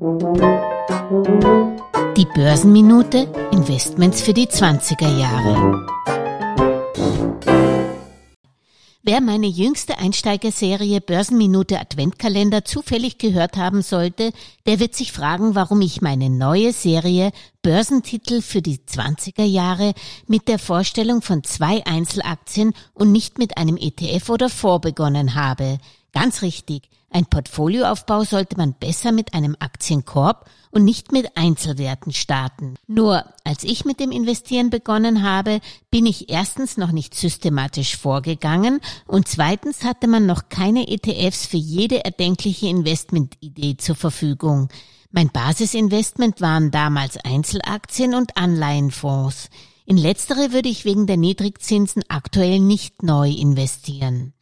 Die Börsenminute Investments für die 20er Jahre. Wer meine jüngste Einsteigerserie Börsenminute Adventkalender zufällig gehört haben sollte, der wird sich fragen, warum ich meine neue Serie Börsentitel für die 20er Jahre mit der Vorstellung von zwei Einzelaktien und nicht mit einem ETF oder Fonds begonnen habe. Ganz richtig. Ein Portfolioaufbau sollte man besser mit einem Aktienkorb und nicht mit Einzelwerten starten. Nur als ich mit dem Investieren begonnen habe, bin ich erstens noch nicht systematisch vorgegangen und zweitens hatte man noch keine ETFs für jede erdenkliche Investmentidee zur Verfügung. Mein Basisinvestment waren damals Einzelaktien und Anleihenfonds. In letztere würde ich wegen der Niedrigzinsen aktuell nicht neu investieren.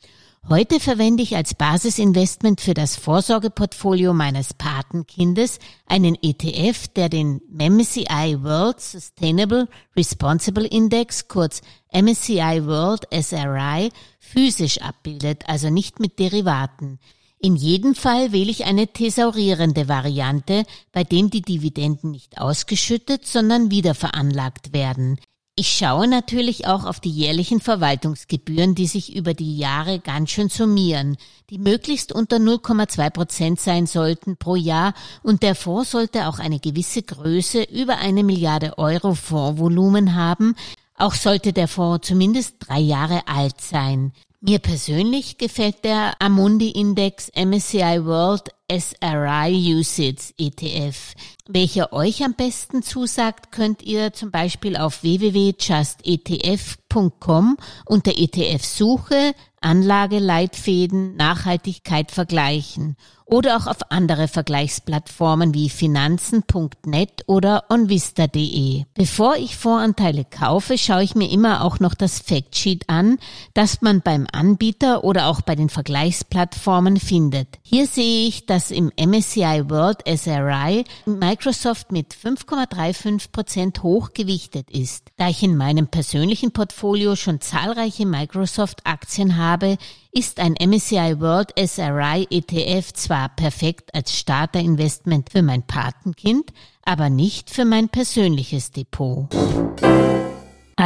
Heute verwende ich als Basisinvestment für das Vorsorgeportfolio meines Patenkindes einen ETF, der den MSCI World Sustainable Responsible Index, kurz MSCI World SRI, physisch abbildet, also nicht mit Derivaten. In jedem Fall wähle ich eine thesaurierende Variante, bei dem die Dividenden nicht ausgeschüttet, sondern wieder veranlagt werden. Ich schaue natürlich auch auf die jährlichen Verwaltungsgebühren, die sich über die Jahre ganz schön summieren, die möglichst unter 0,2 Prozent sein sollten pro Jahr und der Fonds sollte auch eine gewisse Größe über eine Milliarde Euro Fondsvolumen haben. Auch sollte der Fonds zumindest drei Jahre alt sein. Mir persönlich gefällt der Amundi Index MSCI World SRI USITS ETF. Welcher euch am besten zusagt, könnt ihr zum Beispiel auf www.justetf.com unter ETF-Suche Anlageleitfäden, Nachhaltigkeit vergleichen oder auch auf andere Vergleichsplattformen wie finanzen.net oder onvista.de. Bevor ich Voranteile kaufe, schaue ich mir immer auch noch das Factsheet an, das man beim Anbieter oder auch bei den Vergleichsplattformen findet. Hier sehe ich, dass im MSCI World SRI Microsoft mit 5,35 Prozent hochgewichtet ist. Da ich in meinem persönlichen Portfolio schon zahlreiche Microsoft-Aktien habe, ist ein MSCI World SRI ETF zwar perfekt als Starterinvestment für mein Patenkind, aber nicht für mein persönliches Depot.